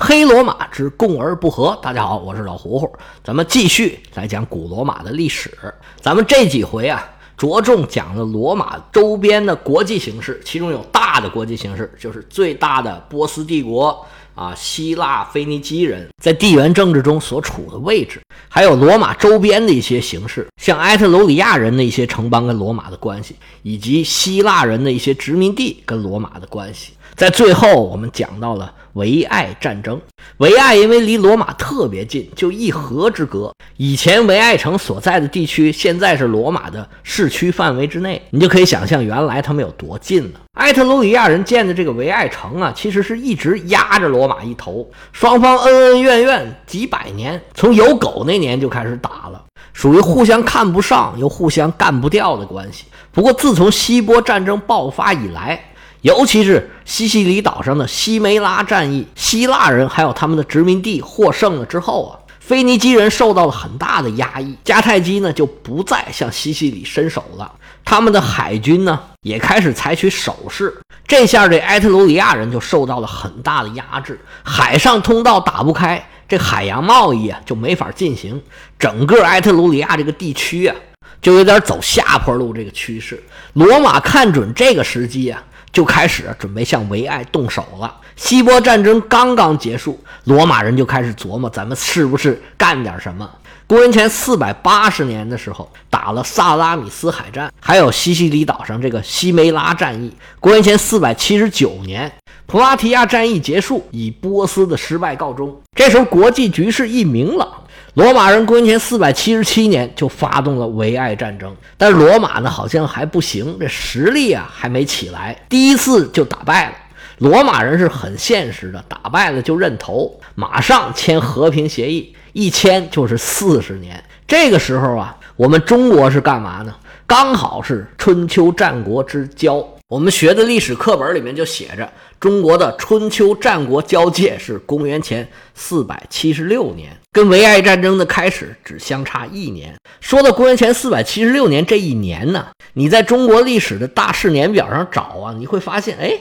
黑罗马之共而不和。大家好，我是老胡胡，咱们继续来讲古罗马的历史。咱们这几回啊，着重讲了罗马周边的国际形势，其中有大的国际形势，就是最大的波斯帝国。啊，希腊、腓尼基人在地缘政治中所处的位置，还有罗马周边的一些形势，像埃特鲁里亚人的一些城邦跟罗马的关系，以及希腊人的一些殖民地跟罗马的关系。在最后，我们讲到了维埃战争。维埃因为离罗马特别近，就一河之隔。以前维埃城所在的地区，现在是罗马的市区范围之内。你就可以想象，原来他们有多近了。埃特鲁里亚人建的这个维埃城啊，其实是一直压着罗马一头，双方恩恩怨怨几百年，从有狗那年就开始打了，属于互相看不上又互相干不掉的关系。不过，自从希波战争爆发以来，尤其是西西里岛上的西梅拉战役，希腊人还有他们的殖民地获胜了之后啊，腓尼基人受到了很大的压抑，迦太基呢就不再向西西里伸手了，他们的海军呢也开始采取守势，这下这埃特鲁里亚人就受到了很大的压制，海上通道打不开，这海洋贸易啊就没法进行，整个埃特鲁里亚这个地区啊就有点走下坡路这个趋势，罗马看准这个时机啊。就开始准备向维埃动手了。希波战争刚刚结束，罗马人就开始琢磨，咱们是不是干点什么？公元前四百八十年的时候，打了萨拉米斯海战，还有西西里岛上这个西梅拉战役。公元前四百七十九年，普拉提亚战役结束，以波斯的失败告终。这时候国际局势一明朗。罗马人公元前四百七十七年就发动了维埃战争，但是罗马呢好像还不行，这实力啊还没起来，第一次就打败了。罗马人是很现实的，打败了就认头，马上签和平协议，一签就是四十年。这个时候啊，我们中国是干嘛呢？刚好是春秋战国之交。我们学的历史课本里面就写着，中国的春秋战国交界是公元前四百七十六年，跟维埃战争的开始只相差一年。说到公元前四百七十六年这一年呢，你在中国历史的大事年表上找啊，你会发现，哎，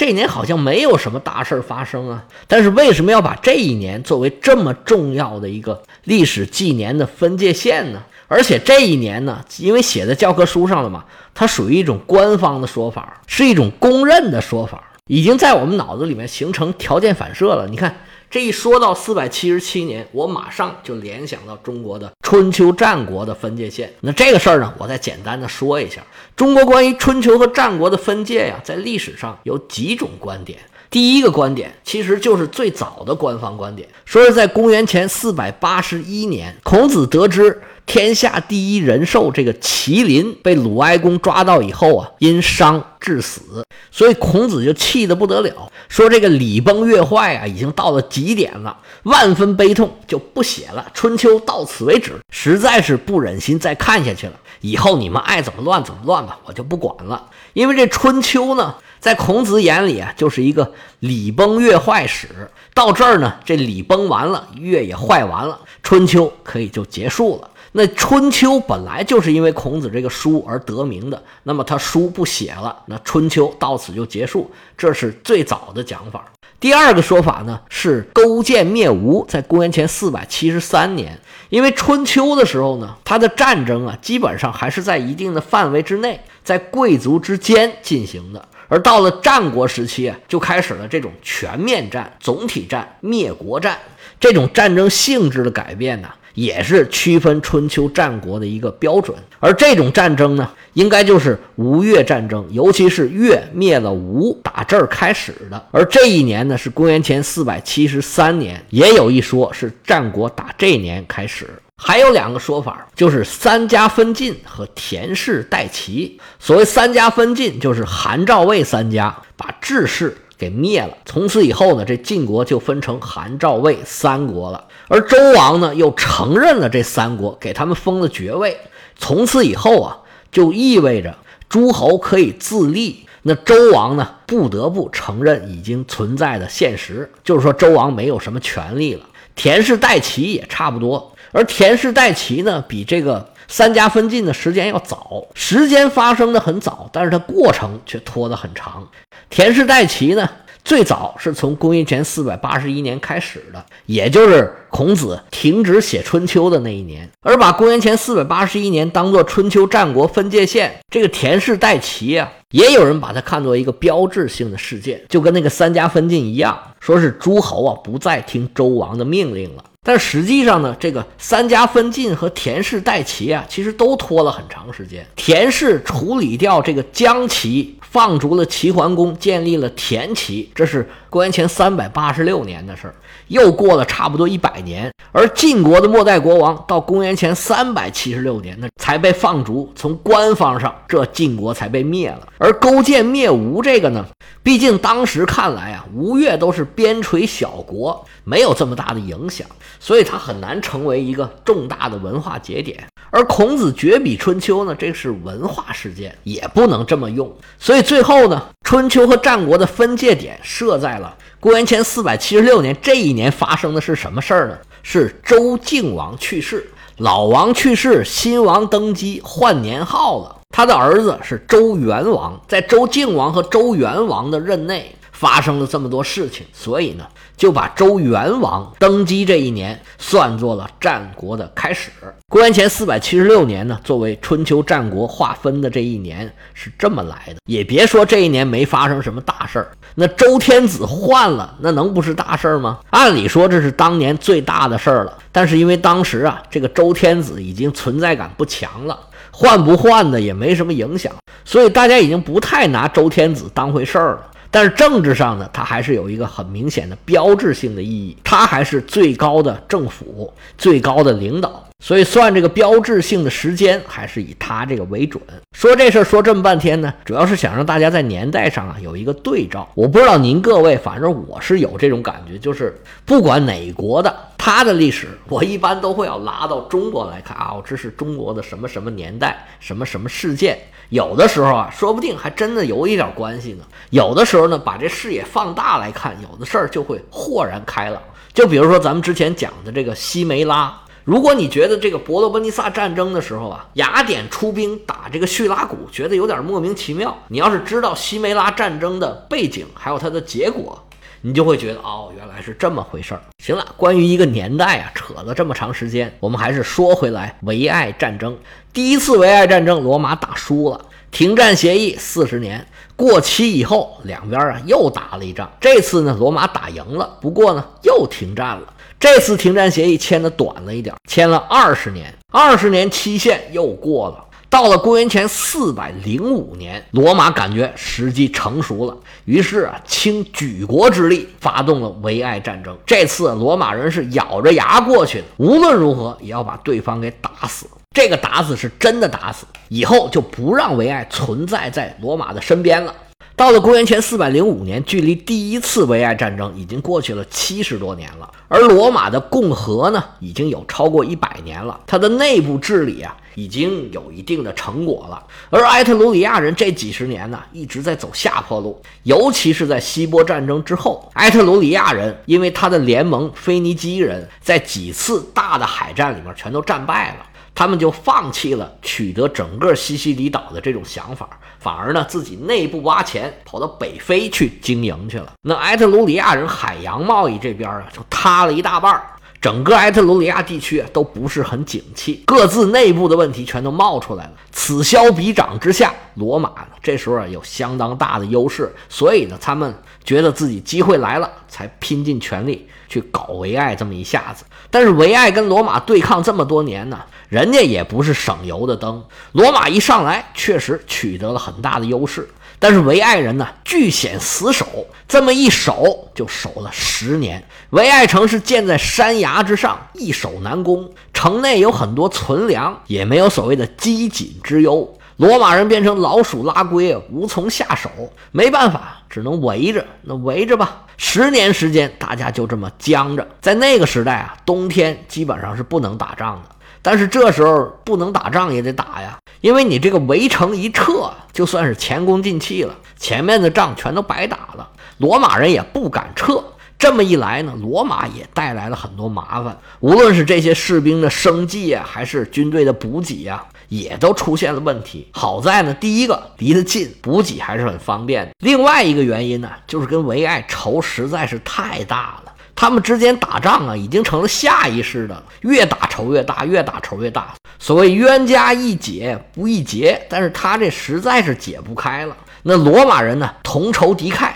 这一年好像没有什么大事发生啊。但是为什么要把这一年作为这么重要的一个历史纪年的分界线呢？而且这一年呢，因为写在教科书上了嘛，它属于一种官方的说法，是一种公认的说法，已经在我们脑子里面形成条件反射了。你看，这一说到四百七十七年，我马上就联想到中国的春秋战国的分界线。那这个事儿呢，我再简单的说一下，中国关于春秋和战国的分界呀，在历史上有几种观点。第一个观点其实就是最早的官方观点，说是在公元前四百八十一年，孔子得知。天下第一人兽这个麒麟被鲁哀公抓到以后啊，因伤致死，所以孔子就气得不得了，说这个礼崩乐坏啊，已经到了极点了，万分悲痛，就不写了。春秋到此为止，实在是不忍心再看下去了。以后你们爱怎么乱怎么乱吧，我就不管了。因为这春秋呢，在孔子眼里啊，就是一个礼崩乐坏史。到这儿呢，这礼崩完了，乐也坏完了，春秋可以就结束了。那春秋本来就是因为孔子这个书而得名的，那么他书不写了，那春秋到此就结束，这是最早的讲法。第二个说法呢是勾践灭吴，在公元前四百七十三年，因为春秋的时候呢，他的战争啊基本上还是在一定的范围之内，在贵族之间进行的，而到了战国时期啊，就开始了这种全面战、总体战、灭国战这种战争性质的改变呢。也是区分春秋战国的一个标准，而这种战争呢，应该就是吴越战争，尤其是越灭了吴，打这儿开始的。而这一年呢，是公元前四百七十三年，也有一说是战国打这年开始。还有两个说法，就是三家分晋和田氏代齐。所谓三家分晋，就是韩赵魏三家把智氏。给灭了，从此以后呢，这晋国就分成韩、赵、魏三国了。而周王呢，又承认了这三国，给他们封了爵位。从此以后啊，就意味着诸侯可以自立。那周王呢，不得不承认已经存在的现实，就是说周王没有什么权利了。田氏代齐也差不多，而田氏代齐呢，比这个三家分晋的时间要早，时间发生的很早，但是它过程却拖得很长。田氏代齐呢，最早是从公元前四百八十一年开始的，也就是孔子停止写《春秋》的那一年。而把公元前四百八十一年当做春秋战国分界线，这个田氏代齐啊，也有人把它看作一个标志性的事件，就跟那个三家分晋一样，说是诸侯啊不再听周王的命令了。但实际上呢，这个三家分晋和田氏代齐啊，其实都拖了很长时间。田氏处理掉这个姜齐，放逐了齐桓公，建立了田齐，这是公元前三百八十六年的事儿。又过了差不多一百年，而晋国的末代国王到公元前三百七十六年，呢才被放逐。从官方上，这晋国才被灭了。而勾践灭吴这个呢，毕竟当时看来啊，吴越都是边陲小国，没有这么大的影响，所以它很难成为一个重大的文化节点。而孔子绝笔春秋呢，这是文化事件，也不能这么用。所以最后呢，春秋和战国的分界点设在了公元前四百七十六年。这一年发生的是什么事儿呢？是周敬王去世，老王去世，新王登基，换年号了。他的儿子是周元王，在周敬王和周元王的任内。发生了这么多事情，所以呢，就把周元王登基这一年算作了战国的开始。公元前四百七十六年呢，作为春秋战国划分的这一年是这么来的。也别说这一年没发生什么大事儿，那周天子换了，那能不是大事儿吗？按理说这是当年最大的事儿了，但是因为当时啊，这个周天子已经存在感不强了，换不换的也没什么影响，所以大家已经不太拿周天子当回事儿了。但是政治上呢，它还是有一个很明显的标志性的意义，它还是最高的政府、最高的领导，所以算这个标志性的时间，还是以它这个为准。说这事儿说这么半天呢，主要是想让大家在年代上啊有一个对照。我不知道您各位，反正我是有这种感觉，就是不管哪国的，它的历史，我一般都会要拉到中国来看啊，这是中国的什么什么年代，什么什么事件。有的时候啊，说不定还真的有一点关系呢。有的时候呢，把这视野放大来看，有的事儿就会豁然开朗。就比如说咱们之前讲的这个西梅拉，如果你觉得这个伯罗奔尼撒战争的时候啊，雅典出兵打这个叙拉古，觉得有点莫名其妙。你要是知道西梅拉战争的背景，还有它的结果。你就会觉得哦，原来是这么回事儿。行了，关于一个年代啊，扯了这么长时间，我们还是说回来，维埃战争。第一次维埃战争，罗马打输了，停战协议四十年过期以后，两边啊又打了一仗。这次呢，罗马打赢了，不过呢又停战了。这次停战协议签的短了一点，签了二十年，二十年期限又过了。到了公元前四百零五年，罗马感觉时机成熟了，于是啊，倾举国之力发动了维埃战争。这次罗马人是咬着牙过去的，无论如何也要把对方给打死。这个打死是真的打死，以后就不让维埃存在在罗马的身边了。到了公元前四百零五年，距离第一次维埃战争已经过去了七十多年了，而罗马的共和呢，已经有超过一百年了，它的内部治理啊，已经有一定的成果了。而埃特鲁里亚人这几十年呢，一直在走下坡路，尤其是在希波战争之后，埃特鲁里亚人因为他的联盟腓尼基人在几次大的海战里面全都战败了。他们就放弃了取得整个西西里岛的这种想法，反而呢自己内部挖钱，跑到北非去经营去了。那埃特鲁里亚人海洋贸易这边啊，就塌了一大半。整个埃特鲁里亚地区都不是很景气，各自内部的问题全都冒出来了。此消彼长之下，罗马这时候啊有相当大的优势，所以呢，他们觉得自己机会来了，才拼尽全力去搞维埃这么一下子。但是维埃跟罗马对抗这么多年呢？人家也不是省油的灯，罗马一上来确实取得了很大的优势，但是维埃人呢据险死守，这么一守就守了十年。维埃城是建在山崖之上，易守难攻，城内有很多存粮，也没有所谓的饥馑之忧。罗马人变成老鼠拉龟，无从下手，没办法，只能围着。那围着吧，十年时间，大家就这么僵着。在那个时代啊，冬天基本上是不能打仗的。但是这时候不能打仗也得打呀，因为你这个围城一撤，就算是前功尽弃了，前面的仗全都白打了。罗马人也不敢撤，这么一来呢，罗马也带来了很多麻烦，无论是这些士兵的生计啊，还是军队的补给啊，也都出现了问题。好在呢，第一个离得近，补给还是很方便的。另外一个原因呢，就是跟维埃仇实在是太大了。他们之间打仗啊，已经成了下意识的，越打仇越大，越打仇越大。所谓冤家宜解不宜结，但是他这实在是解不开了。那罗马人呢，同仇敌忾，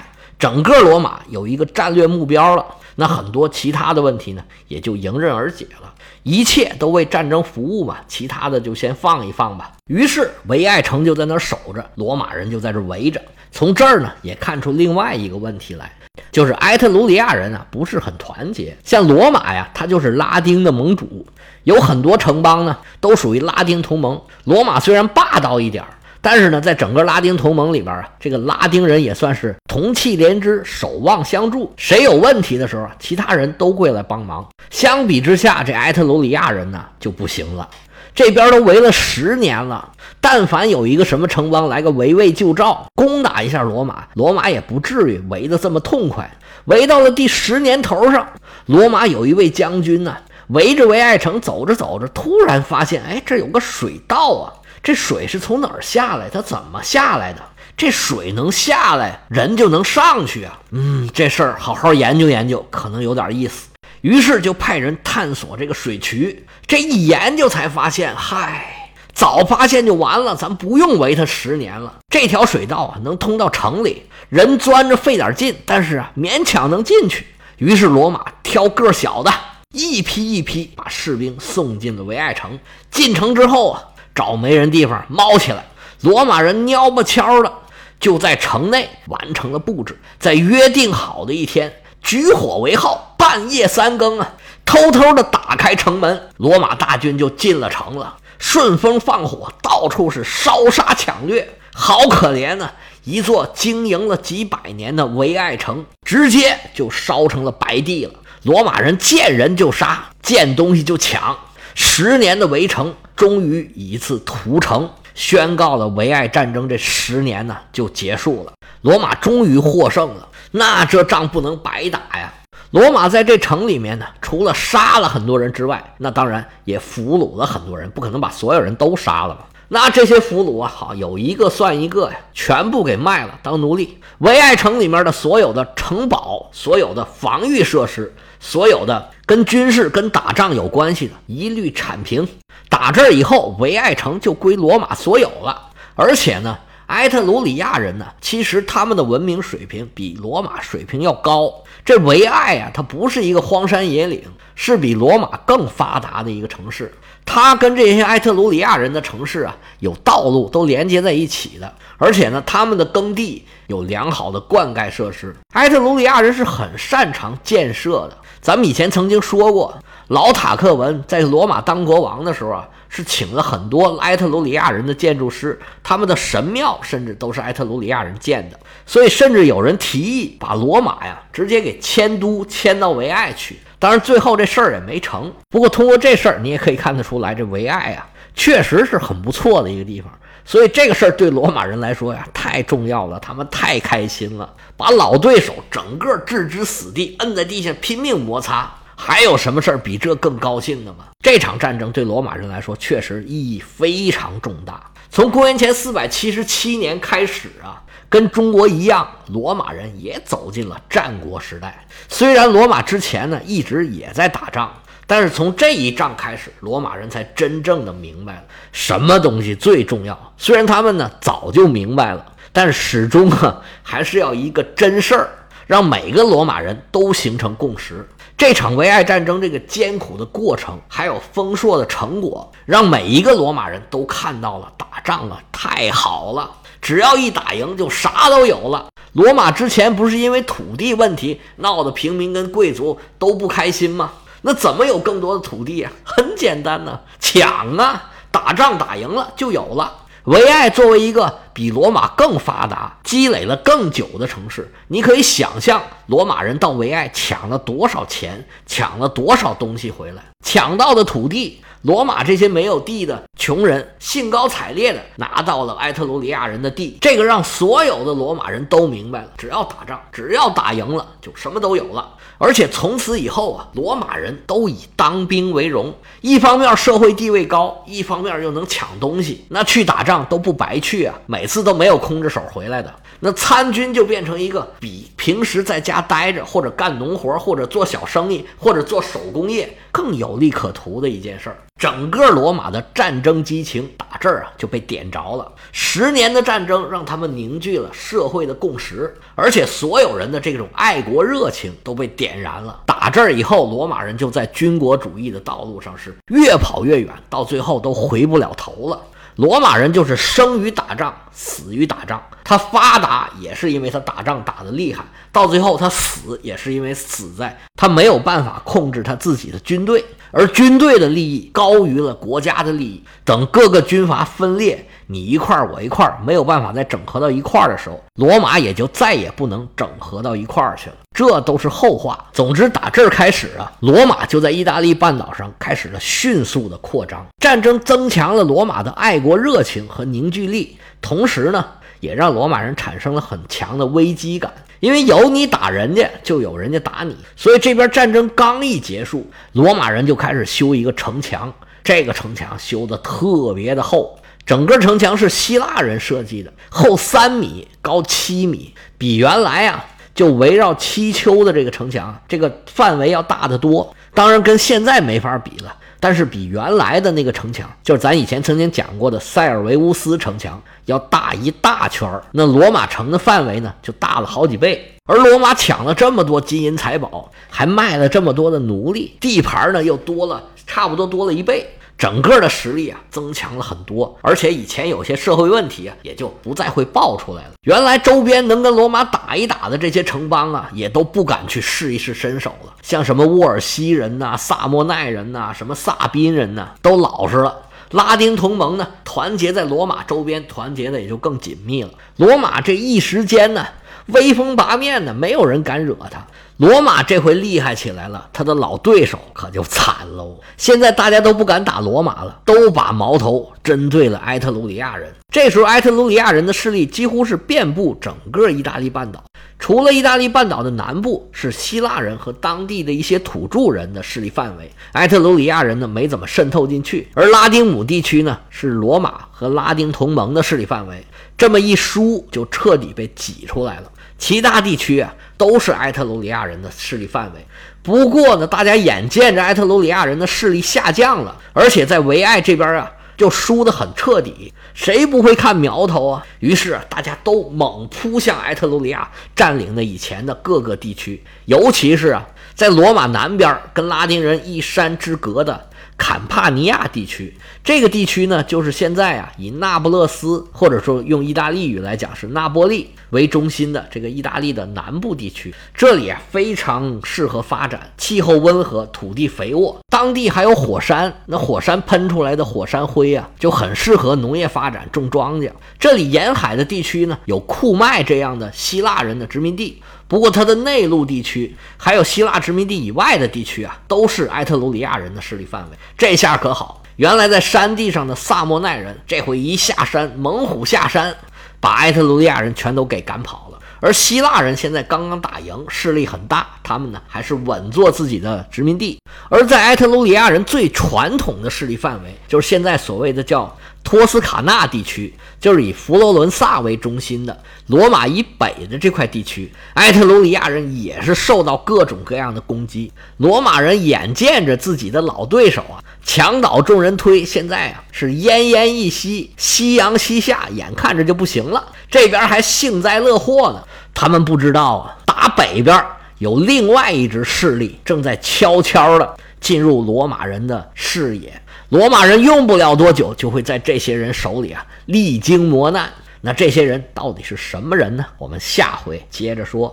整个罗马有一个战略目标了。那很多其他的问题呢，也就迎刃而解了。一切都为战争服务嘛，其他的就先放一放吧。于是维埃城就在那儿守着，罗马人就在这围着。从这儿呢，也看出另外一个问题来。就是埃特鲁里亚人啊，不是很团结。像罗马呀，它就是拉丁的盟主，有很多城邦呢，都属于拉丁同盟。罗马虽然霸道一点儿，但是呢，在整个拉丁同盟里边啊，这个拉丁人也算是同气连枝、守望相助。谁有问题的时候，其他人都会来帮忙。相比之下，这埃特鲁里亚人呢就不行了。这边都围了十年了，但凡有一个什么城邦来个围魏救赵，攻打一下罗马，罗马也不至于围得这么痛快。围到了第十年头上，罗马有一位将军呢，围着维埃城走着走着，突然发现，哎，这有个水道啊！这水是从哪儿下来？它怎么下来的？这水能下来，人就能上去啊！嗯，这事儿好好研究研究，可能有点意思。于是就派人探索这个水渠，这一研究才发现，嗨，早发现就完了，咱不用围它十年了。这条水道啊，能通到城里，人钻着费点劲，但是啊，勉强能进去。于是罗马挑个小的，一批一批把士兵送进了维埃城。进城之后啊，找没人地方猫起来。罗马人蔫不悄的就在城内完成了布置，在约定好的一天。举火为号，半夜三更啊，偷偷的打开城门，罗马大军就进了城了。顺风放火，到处是烧杀抢掠，好可怜呐！一座经营了几百年的维埃城，直接就烧成了白地了。罗马人见人就杀，见东西就抢，十年的围城，终于一次屠城宣告了维埃战争这十年呢就结束了。罗马终于获胜了。那这仗不能白打呀！罗马在这城里面呢，除了杀了很多人之外，那当然也俘虏了很多人，不可能把所有人都杀了吧？那这些俘虏啊，好有一个算一个呀，全部给卖了当奴隶。维埃城里面的所有的城堡、所有的防御设施、所有的跟军事、跟打仗有关系的，一律铲平。打这儿以后，维爱城就归罗马所有了，而且呢。埃特鲁里亚人呢，其实他们的文明水平比罗马水平要高。这维埃啊，它不是一个荒山野岭，是比罗马更发达的一个城市。它跟这些埃特鲁里亚人的城市啊，有道路都连接在一起的，而且呢，他们的耕地有良好的灌溉设施。埃特鲁里亚人是很擅长建设的。咱们以前曾经说过，老塔克文在罗马当国王的时候啊。是请了很多埃特鲁里亚人的建筑师，他们的神庙甚至都是埃特鲁里亚人建的，所以甚至有人提议把罗马呀直接给迁都迁到维埃去。当然最后这事儿也没成。不过通过这事儿，你也可以看得出来，这维埃呀确实是很不错的一个地方。所以这个事儿对罗马人来说呀太重要了，他们太开心了，把老对手整个置之死地，摁在地下拼命摩擦。还有什么事儿比这更高兴的吗？这场战争对罗马人来说确实意义非常重大。从公元前四百七十七年开始啊，跟中国一样，罗马人也走进了战国时代。虽然罗马之前呢一直也在打仗，但是从这一仗开始，罗马人才真正的明白了什么东西最重要。虽然他们呢早就明白了，但始终啊还是要一个真事儿，让每个罗马人都形成共识。这场维埃战争，这个艰苦的过程，还有丰硕的成果，让每一个罗马人都看到了打仗啊，太好了！只要一打赢，就啥都有了。罗马之前不是因为土地问题闹得平民跟贵族都不开心吗？那怎么有更多的土地啊？很简单呢，抢啊！打仗打赢了就有了。维埃作为一个比罗马更发达、积累了更久的城市，你可以想象罗马人到维埃抢了多少钱，抢了多少东西回来，抢到的土地，罗马这些没有地的穷人兴高采烈地拿到了埃特鲁里亚人的地，这个让所有的罗马人都明白了：只要打仗，只要打赢了，就什么都有了。而且从此以后啊，罗马人都以当兵为荣，一方面社会地位高，一方面又能抢东西，那去打仗都不白去啊，每每次都没有空着手回来的。那参军就变成一个比平时在家待着，或者干农活，或者做小生意，或者做手工业更有利可图的一件事儿。整个罗马的战争激情打这儿啊就被点着了。十年的战争让他们凝聚了社会的共识，而且所有人的这种爱国热情都被点燃了。打这儿以后，罗马人就在军国主义的道路上是越跑越远，到最后都回不了头了。罗马人就是生于打仗，死于打仗。他发达也是因为他打仗打得厉害，到最后他死也是因为死在他没有办法控制他自己的军队，而军队的利益高于了国家的利益。等各个军阀分裂，你一块儿我一块儿，没有办法再整合到一块儿的时候，罗马也就再也不能整合到一块儿去了。这都是后话。总之，打这儿开始啊，罗马就在意大利半岛上开始了迅速的扩张。战争增强了罗马的爱国热情和凝聚力，同时呢，也让罗马人产生了很强的危机感。因为有你打人家，就有人家打你，所以这边战争刚一结束，罗马人就开始修一个城墙。这个城墙修的特别的厚，整个城墙是希腊人设计的，厚三米，高七米，比原来啊。就围绕七丘的这个城墙，这个范围要大得多。当然跟现在没法比了，但是比原来的那个城墙，就是咱以前曾经讲过的塞尔维乌斯城墙，要大一大圈儿。那罗马城的范围呢，就大了好几倍。而罗马抢了这么多金银财宝，还卖了这么多的奴隶，地盘呢又多了，差不多多了一倍。整个的实力啊增强了很多，而且以前有些社会问题啊也就不再会爆出来了。原来周边能跟罗马打一打的这些城邦啊，也都不敢去试一试身手了。像什么沃尔西人呐、萨莫奈人呐、什么萨宾人呐，都老实了。拉丁同盟呢，团结在罗马周边，团结的也就更紧密了。罗马这一时间呢，威风八面的，没有人敢惹他。罗马这回厉害起来了，他的老对手可就惨喽。现在大家都不敢打罗马了，都把矛头针对了埃特鲁里亚人。这时候，埃特鲁里亚人的势力几乎是遍布整个意大利半岛，除了意大利半岛的南部是希腊人和当地的一些土著人的势力范围，埃特鲁里亚人呢没怎么渗透进去。而拉丁姆地区呢是罗马和拉丁同盟的势力范围，这么一输就彻底被挤出来了。其他地区啊。都是埃特鲁里亚人的势力范围。不过呢，大家眼见着埃特鲁里亚人的势力下降了，而且在维埃这边啊，就输得很彻底。谁不会看苗头啊？于是大家都猛扑向埃特鲁里亚占领的以前的各个地区，尤其是啊，在罗马南边跟拉丁人一山之隔的。坎帕尼亚地区，这个地区呢，就是现在啊，以那不勒斯或者说用意大利语来讲是那波利为中心的这个意大利的南部地区。这里啊非常适合发展，气候温和，土地肥沃，当地还有火山，那火山喷出来的火山灰啊，就很适合农业发展，种庄稼。这里沿海的地区呢，有库麦这样的希腊人的殖民地。不过，它的内陆地区还有希腊殖民地以外的地区啊，都是埃特鲁里亚人的势力范围。这下可好，原来在山地上的萨莫奈人，这回一下山，猛虎下山，把埃特鲁里亚人全都给赶跑了。而希腊人现在刚刚打赢，势力很大，他们呢还是稳坐自己的殖民地。而在埃特鲁里亚人最传统的势力范围，就是现在所谓的叫。托斯卡纳地区就是以佛罗伦萨为中心的罗马以北的这块地区，埃特鲁里亚人也是受到各种各样的攻击。罗马人眼见着自己的老对手啊，墙倒众人推，现在啊是奄奄一息，夕阳西下，眼看着就不行了。这边还幸灾乐祸呢，他们不知道啊，打北边有另外一支势力正在悄悄的进入罗马人的视野。罗马人用不了多久就会在这些人手里啊历经磨难。那这些人到底是什么人呢？我们下回接着说。